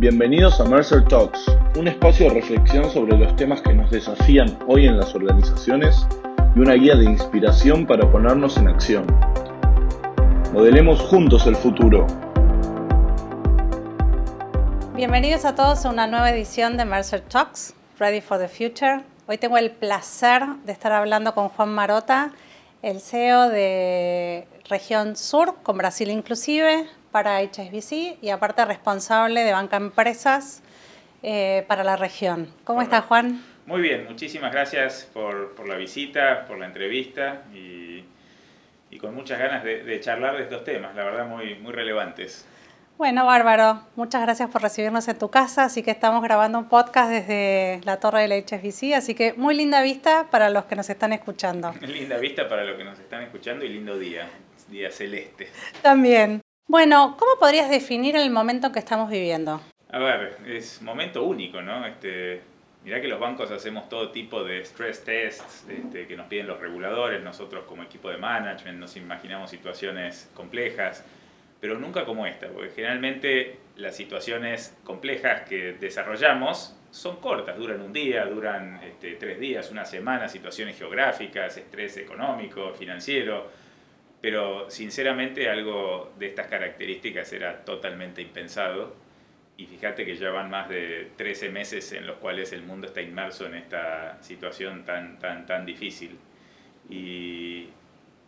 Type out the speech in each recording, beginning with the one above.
Bienvenidos a Mercer Talks, un espacio de reflexión sobre los temas que nos desafían hoy en las organizaciones y una guía de inspiración para ponernos en acción. Modelemos juntos el futuro. Bienvenidos a todos a una nueva edición de Mercer Talks, Ready for the Future. Hoy tengo el placer de estar hablando con Juan Marota, el CEO de Región Sur, con Brasil inclusive, para HSBC y aparte responsable de Banca Empresas eh, para la región. ¿Cómo estás, Juan? Muy bien, muchísimas gracias por, por la visita, por la entrevista y, y con muchas ganas de, de, charlar de estos temas, la verdad muy, muy relevantes. Bueno, Bárbaro, muchas gracias por recibirnos en tu casa, así que estamos grabando un podcast desde la torre de la HSBC, así que muy linda vista para los que nos están escuchando. linda vista para los que nos están escuchando y lindo día, día celeste. También. Bueno, ¿cómo podrías definir el momento que estamos viviendo? A ver, es momento único, ¿no? Este, mirá que los bancos hacemos todo tipo de stress tests este, que nos piden los reguladores, nosotros como equipo de management nos imaginamos situaciones complejas, pero nunca como esta, porque generalmente las situaciones complejas que desarrollamos son cortas, duran un día, duran este, tres días, una semana, situaciones geográficas, estrés económico, financiero pero sinceramente algo de estas características era totalmente impensado. Y fíjate que ya van más de 13 meses en los cuales el mundo está inmerso en esta situación tan, tan, tan difícil. Y,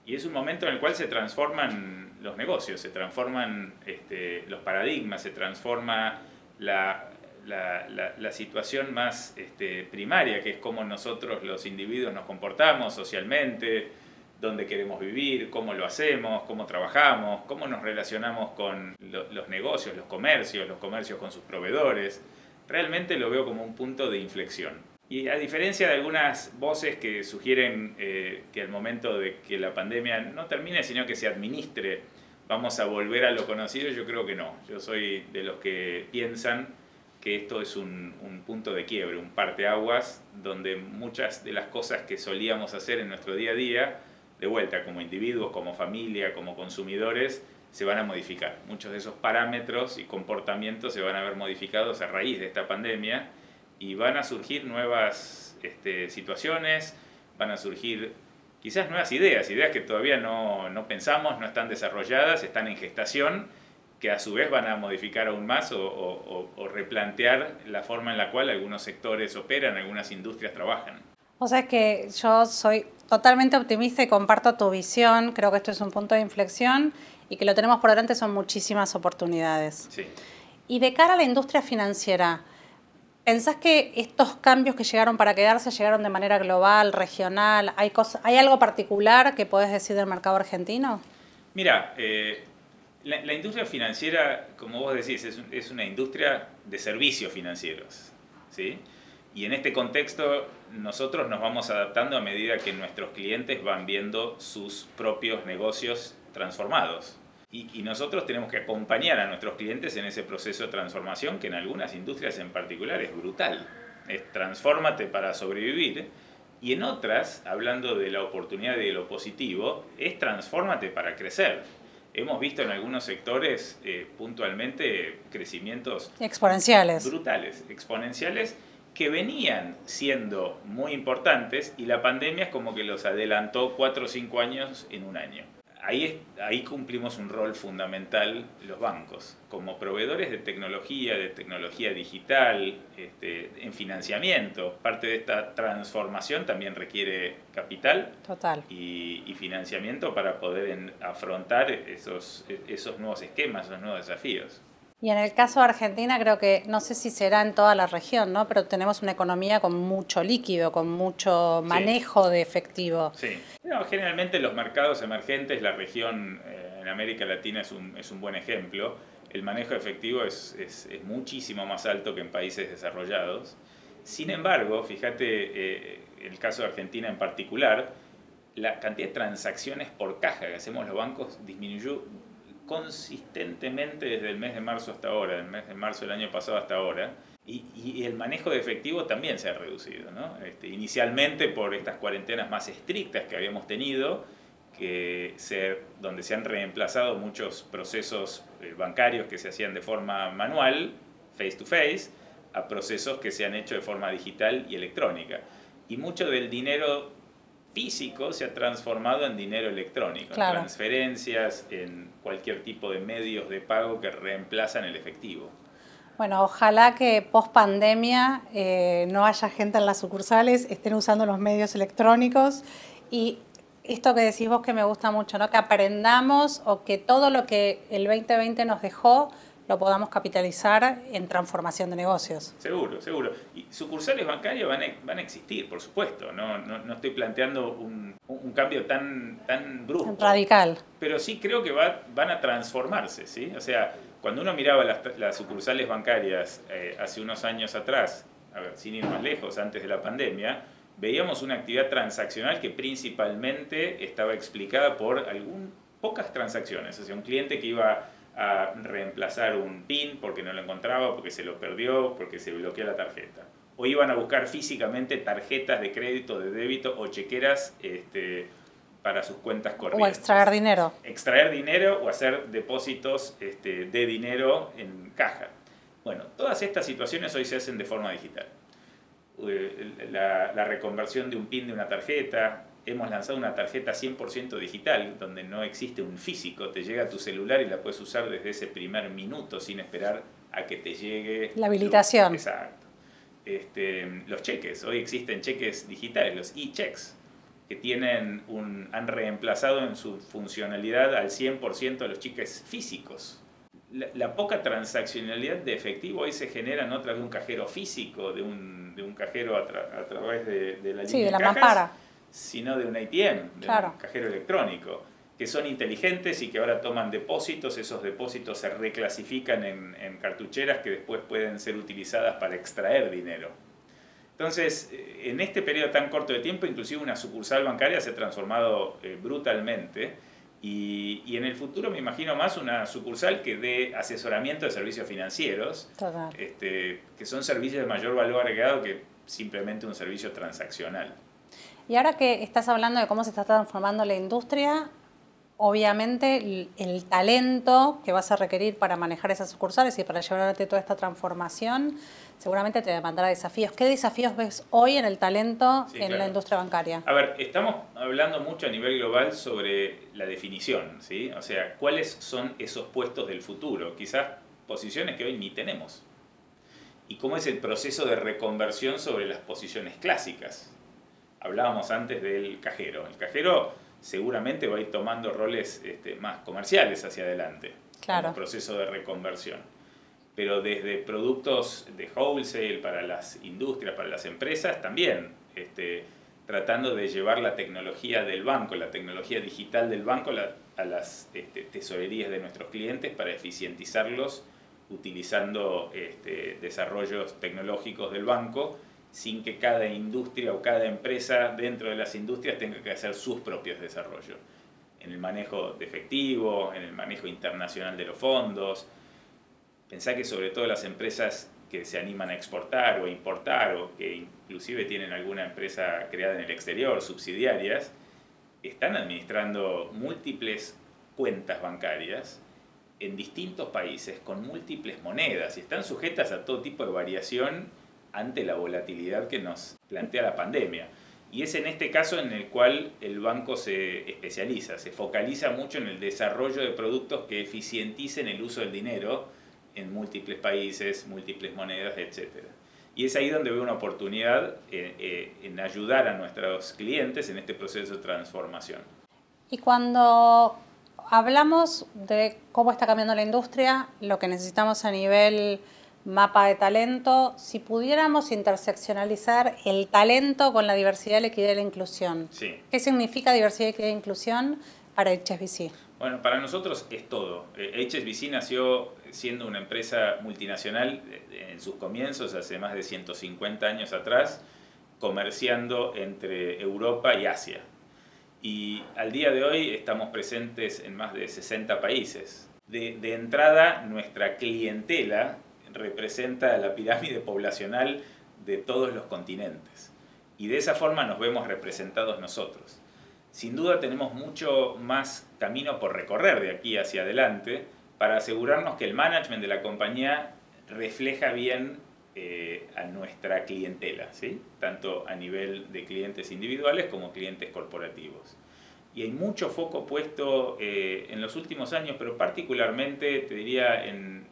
y es un momento en el cual se transforman los negocios, se transforman este, los paradigmas, se transforma la, la, la, la situación más este, primaria, que es cómo nosotros los individuos nos comportamos socialmente, dónde queremos vivir, cómo lo hacemos, cómo trabajamos, cómo nos relacionamos con los negocios, los comercios, los comercios con sus proveedores. Realmente lo veo como un punto de inflexión. Y a diferencia de algunas voces que sugieren eh, que al momento de que la pandemia no termine, sino que se administre, vamos a volver a lo conocido, yo creo que no. Yo soy de los que piensan que esto es un, un punto de quiebre, un parteaguas, donde muchas de las cosas que solíamos hacer en nuestro día a día de vuelta, como individuos, como familia, como consumidores, se van a modificar. Muchos de esos parámetros y comportamientos se van a ver modificados a raíz de esta pandemia y van a surgir nuevas este, situaciones, van a surgir quizás nuevas ideas, ideas que todavía no, no, pensamos, no están desarrolladas, están en gestación, que a su vez van a modificar aún más o, o, o replantear la forma en la cual algunos sectores operan, algunas industrias trabajan. O sea, es que yo soy totalmente optimista y comparto tu visión. Creo que esto es un punto de inflexión y que lo tenemos por delante son muchísimas oportunidades. Sí. Y de cara a la industria financiera, ¿pensás que estos cambios que llegaron para quedarse llegaron de manera global, regional? ¿Hay, cosa, ¿hay algo particular que puedes decir del mercado argentino? Mira, eh, la, la, industria financiera, como vos decís, es, es una industria de servicios financieros. ¿sí? Y en este contexto nosotros nos vamos adaptando a medida que nuestros clientes van viendo sus propios negocios transformados. Y, y, nosotros tenemos que acompañar a nuestros clientes en ese proceso de transformación que en algunas industrias en particular es brutal. Es transfórmate para sobrevivir. Y en otras, hablando de la oportunidad y de lo positivo, es transfórmate para crecer. Hemos visto en algunos sectores eh, puntualmente crecimientos exponenciales. Brutales, exponenciales que venían siendo muy importantes y la pandemia es como que los adelantó cuatro o cinco años en un año. Ahí, ahí cumplimos un rol fundamental los bancos, como proveedores de tecnología, de tecnología digital, este, en financiamiento. Parte de esta transformación también requiere capital Total. Y, y financiamiento para poder en, afrontar esos, esos nuevos esquemas, esos nuevos desafíos. Y en el caso de Argentina creo que, no sé si será en toda la región, ¿no? pero tenemos una economía con mucho líquido, con mucho manejo sí. de efectivo. Sí, no, generalmente los mercados emergentes, la región eh, en América Latina es un, es un buen ejemplo, el manejo de efectivo es, es, es, muchísimo más alto que en países desarrollados. Sin embargo, fíjate, eh, el caso de Argentina en particular, la cantidad de transacciones por caja que hacemos los bancos disminuyó consistentemente desde el mes de marzo hasta ahora, del mes de marzo del año pasado hasta ahora, y, y el manejo de efectivo también se ha reducido. ¿no? Este, inicialmente por estas cuarentenas más estrictas que habíamos tenido, que se, donde se han reemplazado muchos procesos eh, bancarios que se hacían de forma manual, face to face a procesos que se han hecho de forma digital y electrónica. Y mucho del dinero físico se ha transformado en dinero electrónico, en transferencias, en cualquier tipo de medios de pago que reemplazan el efectivo. Bueno, ojalá que post pandemia eh, no haya gente en las sucursales, estén usando los medios electrónicos y esto que decís vos que me gusta mucho, ¿no? que aprendamos o que todo lo que el 2020 nos dejó lo podamos capitalizar en transformación de negocios. Seguro, seguro. Y sucursales bancarias van a, van a existir, por supuesto. No, no, no estoy planteando un, un, cambio tan, tan brusco. Radical. Pero sí creo que va, van a transformarse, ¿sí? O sea, cuando uno miraba las, las sucursales bancarias eh, hace unos años atrás, a ver, sin ir más lejos, antes de la pandemia, veíamos una actividad transaccional que principalmente estaba explicada por algún, pocas transacciones. O sea, un cliente que iba a reemplazar un PIN porque no lo encontraba, porque se lo perdió, porque se bloqueó la tarjeta. O iban a buscar físicamente tarjetas de crédito, de débito o chequeras este, para sus cuentas corrientes. O extraer dinero. Extraer dinero o hacer depósitos este, de dinero en caja. Bueno, todas estas situaciones hoy se hacen de forma digital. Eh, la, la reconversión de un PIN de una tarjeta, hemos lanzado una tarjeta 100% digital, donde no existe un físico, te llega a tu celular y la puedes usar desde ese primer minuto sin esperar a que te llegue... La habilitación. Exacto. Este, los cheques, hoy existen cheques digitales, los e-checks, que tienen un, han reemplazado en su funcionalidad al 100% de los cheques físicos. La, poca transaccionalidad de efectivo hoy se genera no a través de un cajero físico, de un, de un cajero a, través de, de la sí, de la mampara sino de un ATM, de un cajero electrónico, que son inteligentes y que ahora toman depósitos, esos depósitos se reclasifican en, cartucheras que después pueden ser utilizadas para extraer dinero. Entonces, eh, en este periodo tan corto de tiempo, inclusive una sucursal bancaria se ha transformado eh, brutalmente y, y, en el futuro me imagino más una sucursal que dé asesoramiento de servicios financieros, este, que son servicios de mayor valor agregado que simplemente un servicio transaccional. Y ahora que estás hablando de cómo se está transformando la industria, obviamente el, talento que vas a requerir para manejar esas sucursales y para llevar adelante toda esta transformación, seguramente te demandará desafíos. ¿Qué desafíos ves hoy en el talento en la industria bancaria? A ver, estamos hablando mucho a nivel global sobre la definición, ¿sí? O sea, ¿cuáles son esos puestos del futuro? Quizás posiciones que hoy ni tenemos. ¿Y cómo es el proceso de reconversión sobre las posiciones clásicas? Hablábamos antes del cajero. El cajero seguramente va a ir tomando roles este, más comerciales hacia adelante. Claro. En el proceso de reconversión. Pero desde productos de wholesale para las industrias, para las empresas, también este, tratando de llevar la tecnología del banco, la tecnología digital del banco a las este, tesorerías de nuestros clientes para eficientizarlos utilizando este, desarrollos tecnológicos del banco sin que cada industria o cada empresa dentro de las industrias tenga que hacer sus propios desarrollos. En el manejo de efectivo, en el manejo internacional de los fondos. Pensá que sobre todo las empresas que se animan a exportar o importar o que inclusive tienen alguna empresa creada en el exterior, subsidiarias, están administrando múltiples cuentas bancarias en distintos países con múltiples monedas y están sujetas a todo tipo de variación ante la volatilidad que nos plantea la pandemia. Y es en este caso en el cual el banco se especializa, se focaliza mucho en el desarrollo de productos que eficienticen el uso del dinero en múltiples países, múltiples monedas, etc. Y es ahí donde veo una oportunidad eh, eh, en ayudar a nuestros clientes en este proceso de transformación. Y cuando hablamos de cómo está cambiando la industria, lo que necesitamos a nivel mapa de talento, si pudiéramos interseccionalizar el talento con la diversidad, la equidad y la inclusión. ¿Qué significa diversidad, equidad e inclusión para HSBC? Bueno, para nosotros es todo. HSBC eh, nació siendo una empresa multinacional eh, en sus comienzos, hace más de 150 años atrás, comerciando entre Europa y Asia. Y al día de hoy estamos presentes en más de 60 países. De, de entrada, nuestra clientela representa la pirámide poblacional de todos los continentes. Y de esa forma nos vemos representados nosotros. Sin duda tenemos mucho más camino por recorrer de aquí hacia adelante para asegurarnos que el management de la compañía refleja bien eh, a nuestra clientela, ¿sí? tanto a nivel de clientes individuales como clientes corporativos. Y hay mucho foco puesto eh, en los últimos años, pero particularmente, te diría, en,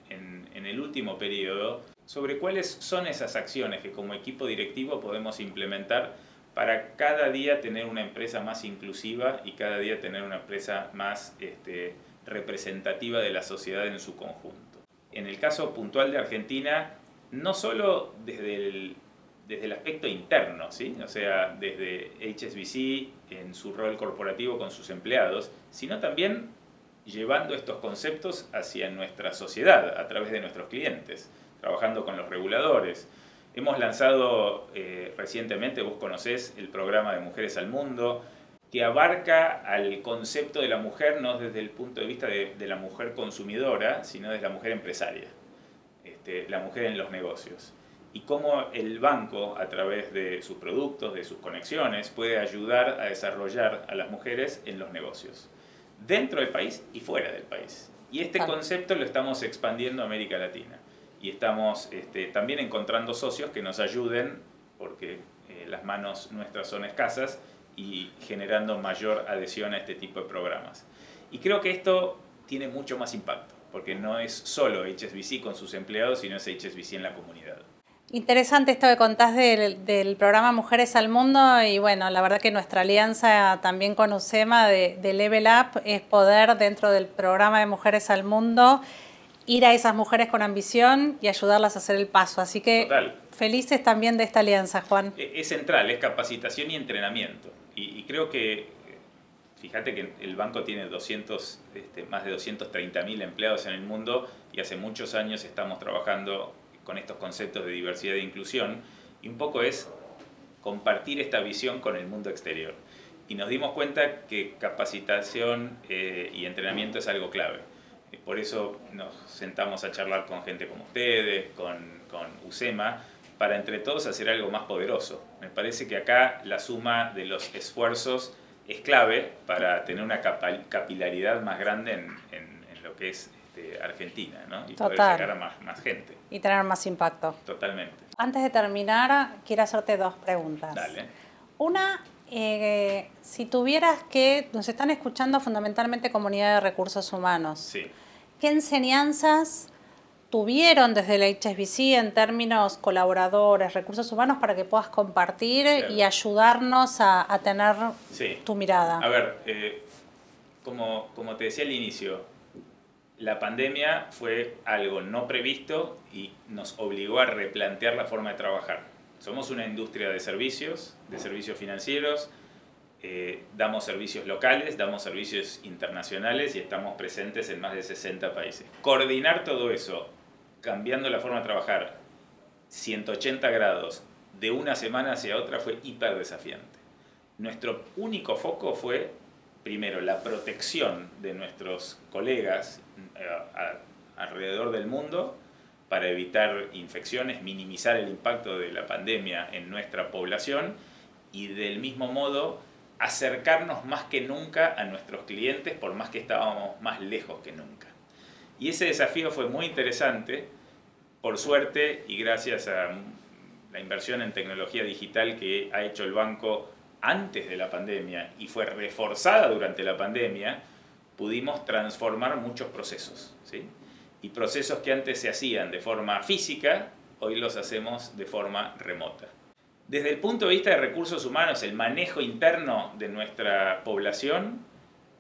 el último periodo, sobre cuáles son esas acciones que como equipo directivo podemos implementar para cada día tener una empresa más inclusiva y cada día tener una empresa más este, representativa de la sociedad en su conjunto. En el caso puntual de Argentina, no solo desde el, desde el aspecto interno, ¿sí? o sea, desde HSBC en su rol corporativo con sus empleados, sino también llevando estos conceptos hacia nuestra sociedad a través de nuestros clientes, trabajando con los reguladores. Hemos lanzado eh, recientemente, vos conocés, el programa de Mujeres al Mundo, que abarca al concepto de la mujer no desde el punto de vista de, la mujer consumidora, sino desde la mujer empresaria, este, la mujer en los negocios. Y cómo el banco, a través de sus productos, de sus conexiones, puede ayudar a desarrollar a las mujeres en los negocios, dentro del país y fuera del país. Y este concepto lo estamos expandiendo a América Latina. Y estamos este, también encontrando socios que nos ayuden, porque eh, las manos nuestras son escasas, y generando mayor adhesión a este tipo de programas. Y creo que esto tiene mucho más impacto, porque no es solo HSBC con sus empleados, sino es HSBC en la comunidad. Interesante esto que contás del, del, programa Mujeres al Mundo y bueno, la verdad que nuestra alianza también con USEMA de, de Level Up es poder dentro del programa de Mujeres al Mundo ir a esas mujeres con ambición y ayudarlas a hacer el paso. Así que felices también de esta alianza, Juan. E, es central, es capacitación y entrenamiento y, creo que, fíjate que el banco tiene 200, este, más de 230.000 empleados en el mundo y hace muchos años estamos trabajando con estos conceptos de diversidad e inclusión y un poco es compartir esta visión con el mundo exterior. Y nos dimos cuenta que capacitación eh, y entrenamiento es algo clave. Por eso nos sentamos a charlar con gente como ustedes, con, con USEMA, para entre todos hacer algo más poderoso. Me parece que acá la suma de los esfuerzos es clave para tener una capilaridad más grande en, en, lo que es este, Argentina, ¿no? Y poder llegar a más, más, gente. Y tener más impacto. Totalmente. Antes de terminar, quiero hacerte dos preguntas. Dale. Una, eh, si tuvieras que, nos están escuchando fundamentalmente comunidad de recursos humanos. Sí. ¿Qué enseñanzas tuvieron desde el HSBC en términos colaboradores, recursos humanos, para que puedas compartir y ayudarnos a, tener tu mirada? A ver, eh, como, como te decía al inicio, la pandemia fue algo no previsto y nos obligó a replantear la forma de trabajar. Somos una industria de servicios, de servicios financieros, eh, damos servicios locales, damos servicios internacionales y estamos presentes en más de 60 países. Coordinar todo eso cambiando la forma de trabajar 180 grados de una semana hacia otra fue hiper desafiante. Nuestro único foco fue, primero, la protección de nuestros colegas eh, alrededor del mundo para evitar infecciones, minimizar el impacto de la pandemia en nuestra población y del mismo modo acercarnos más que nunca a nuestros clientes por más que estábamos más lejos que nunca. Y ese desafío fue muy interesante, por suerte y gracias a la inversión en tecnología digital que ha hecho el banco antes de la pandemia y fue reforzada durante la pandemia, pudimos transformar muchos procesos. ¿sí? Y procesos que antes se hacían de forma física, hoy los hacemos de forma remota. Desde el punto de vista de recursos humanos, el manejo interno de nuestra población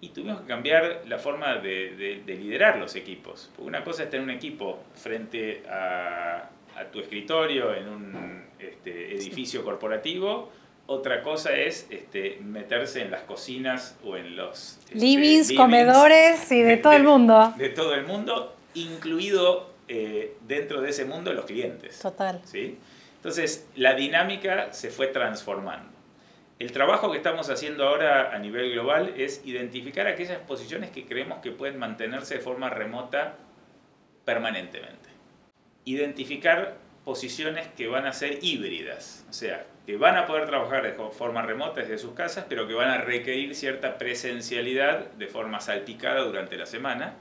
y tuvimos que cambiar la forma de, liderar los equipos. Porque una cosa es tener un equipo frente a, tu escritorio en un este, edificio corporativo, otra cosa es este, meterse en las cocinas o en los... Este, livings, comedores y de, todo el mundo. De todo el mundo, incluido eh, dentro de ese mundo los clientes. Total. ¿sí? Entonces, la dinámica se fue transformando. El trabajo que estamos haciendo ahora a nivel global es identificar aquellas posiciones que creemos que pueden mantenerse de forma remota permanentemente. Identificar posiciones que van a ser híbridas, o sea, que van a poder trabajar de forma remota desde sus casas, pero que van a requerir cierta presencialidad de forma salpicada durante la semana,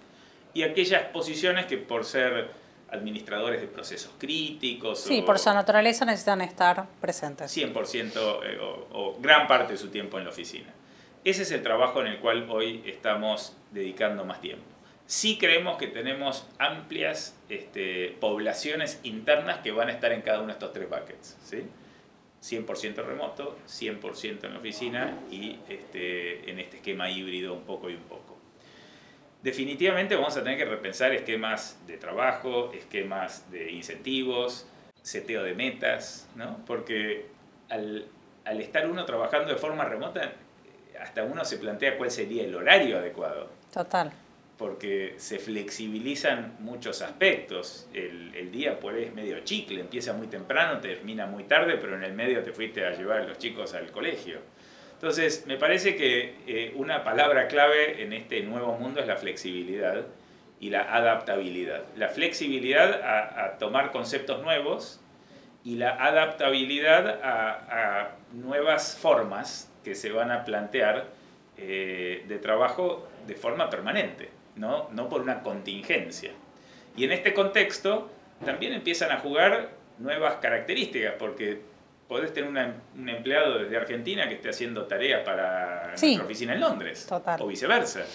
y aquellas posiciones que por ser administradores de procesos críticos. Sí, por su naturaleza necesitan estar presentes. 100% eh, o, o, gran parte de su tiempo en la oficina. Ese es el trabajo en el cual hoy estamos dedicando más tiempo. Sí creemos que tenemos amplias este, poblaciones internas que van a estar en cada uno de estos tres buckets. ¿sí? 100% remoto, 100% en la oficina y este, en este esquema híbrido un poco y un poco definitivamente vamos a tener que repensar esquemas de trabajo, esquemas de incentivos, seteo de metas, ¿no? Porque al, al, estar uno trabajando de forma remota, hasta uno se plantea cuál sería el horario adecuado. Total. Porque se flexibilizan muchos aspectos. El, el día por ahí es medio chicle, empieza muy temprano, termina muy tarde, pero en el medio te fuiste a llevar a los chicos al colegio. Entonces, me parece que eh, una palabra clave en este nuevo mundo es la flexibilidad y la adaptabilidad. La flexibilidad a, tomar conceptos nuevos y la adaptabilidad a, nuevas formas que se van a plantear eh, de trabajo de forma permanente, ¿no? no por una contingencia. Y en este contexto también empiezan a jugar nuevas características, porque podés tener un empleado desde Argentina que esté haciendo tareas para nuestra oficina en Londres o viceversa.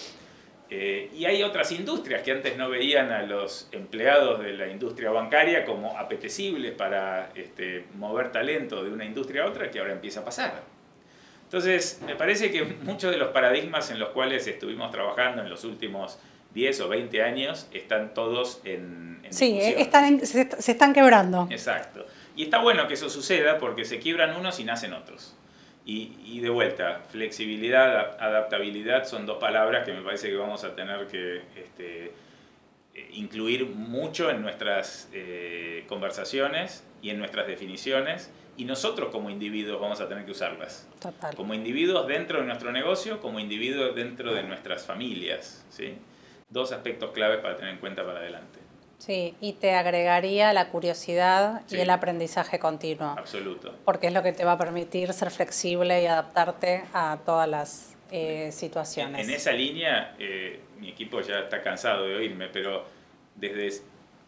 Eh, y hay otras industrias que antes no veían a los empleados de la industria bancaria como apetecibles para este, mover talento de una industria a otra que ahora empieza a pasar. Entonces, me parece que muchos de los paradigmas en los cuales estuvimos trabajando en los últimos 10 o 20 años están todos en... en sí, están se, se están quebrando. Exacto. Y está bueno que eso suceda porque se quiebran unos y nacen otros. Y, y, de vuelta, flexibilidad, adaptabilidad son dos palabras que me parece que vamos a tener que este, eh, incluir mucho en nuestras eh, conversaciones y en nuestras definiciones. Y nosotros como individuos vamos a tener que usarlas. Total. Como individuos dentro de nuestro negocio, como individuos dentro de nuestras familias. ¿sí? Dos aspectos claves para tener en cuenta para adelante. Sí, y te agregaría la curiosidad y el aprendizaje continuo. Absoluto. Porque es lo que te va a permitir ser flexible y adaptarte a todas las eh, situaciones. En, esa línea, eh, mi equipo ya está cansado de oírme, pero desde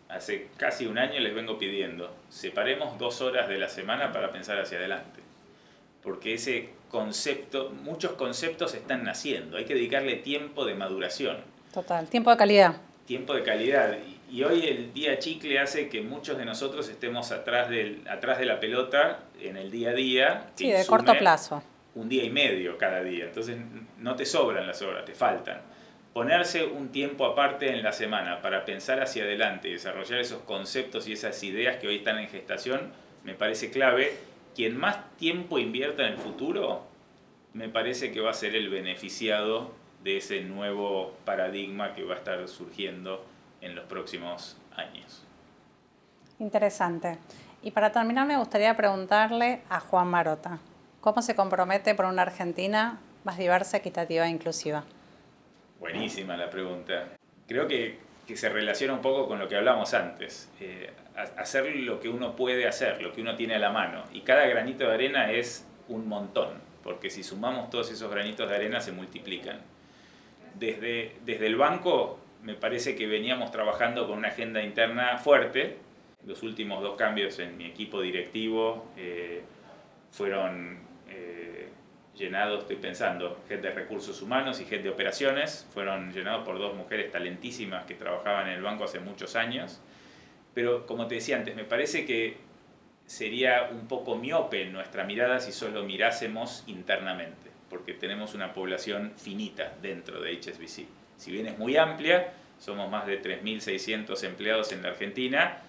hace casi un año les vengo pidiendo, separemos dos horas de la semana para pensar hacia adelante. Porque ese concepto, muchos conceptos están naciendo, hay que dedicarle tiempo de maduración. Total, tiempo de calidad. Tiempo de calidad y hoy el día chicle hace que muchos de nosotros estemos atrás, del, atrás de la pelota en el día a día. Sí, de corto plazo. Un día y medio cada día. Entonces no te sobran las horas, te faltan. Ponerse un tiempo aparte en la semana para pensar hacia adelante y desarrollar esos conceptos y esas ideas que hoy están en gestación me parece clave. Quien más tiempo invierta en el futuro, me parece que va a ser el beneficiado de ese nuevo paradigma que va a estar surgiendo en los próximos años. Interesante. Y para terminar me gustaría preguntarle a Juan Marota, ¿cómo se compromete por una Argentina más diversa, equitativa e inclusiva? Buenísima la pregunta. Creo que, que se relaciona un poco con lo que hablamos antes. Eh, hacer lo que uno puede hacer, lo que uno tiene a la mano. Y cada granito de arena es un montón, porque si sumamos todos esos granitos de arena se multiplican. Desde, el banco me parece que veníamos trabajando con una agenda interna fuerte. Los últimos dos cambios en mi equipo directivo eh, fueron eh, llenados, estoy pensando, head de recursos humanos y head de operaciones, fueron llenados por dos mujeres talentísimas que trabajaban en el banco hace muchos años. Pero como te decía antes, me parece que sería un poco miope nuestra mirada si solo mirásemos internamente, porque tenemos una población finita dentro de HSBC si bien es muy amplia, somos más de 3.600 empleados en la Argentina,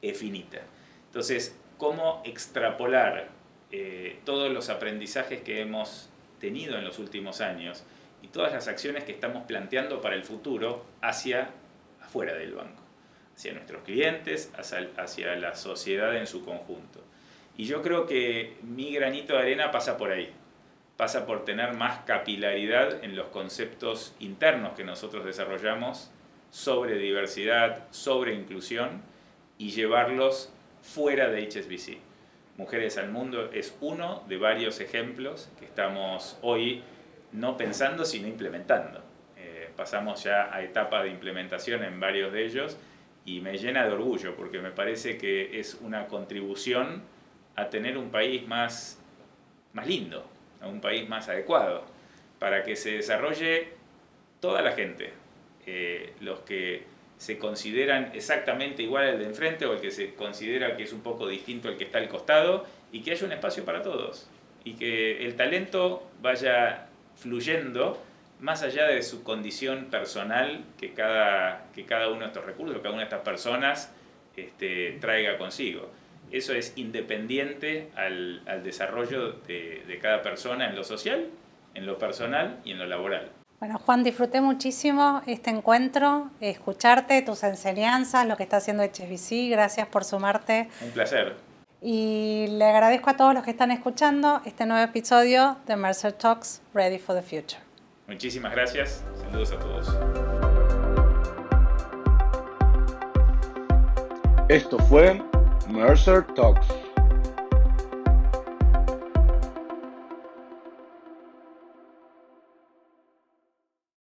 es finita. Entonces, ¿cómo extrapolar eh, todos los aprendizajes que hemos tenido en los últimos años y todas las acciones que estamos planteando para el futuro hacia afuera del banco, hacia nuestros clientes, hacia, hacia la sociedad en su conjunto? Y yo creo que mi granito de arena pasa por ahí pasa por tener más capilaridad en los conceptos internos que nosotros desarrollamos sobre diversidad, sobre inclusión y llevarlos fuera de HSBC. Mujeres al Mundo es uno de varios ejemplos que estamos hoy no pensando sino implementando. Eh, pasamos ya a etapa de implementación en varios de ellos y me llena de orgullo porque me parece que es una contribución a tener un país más, más lindo, a un país más adecuado, para que se desarrolle toda la gente, eh, los que se consideran exactamente igual al de enfrente o el que se considera que es un poco distinto al que está al costado y que haya un espacio para todos y que el talento vaya fluyendo más allá de su condición personal que cada, que cada uno de estos recursos, cada una de estas personas este, traiga consigo. Eso es independiente al, al desarrollo de, de cada persona en lo social, en lo personal y en lo laboral. Bueno, Juan, disfruté muchísimo este encuentro, escucharte, tus enseñanzas, lo que está haciendo HSBC. Gracias por sumarte. Un placer. Y le agradezco a todos los que están escuchando este nuevo episodio de Mercer Talks Ready for the Future. Muchísimas gracias. Saludos a todos. Esto fue Mercer Talks.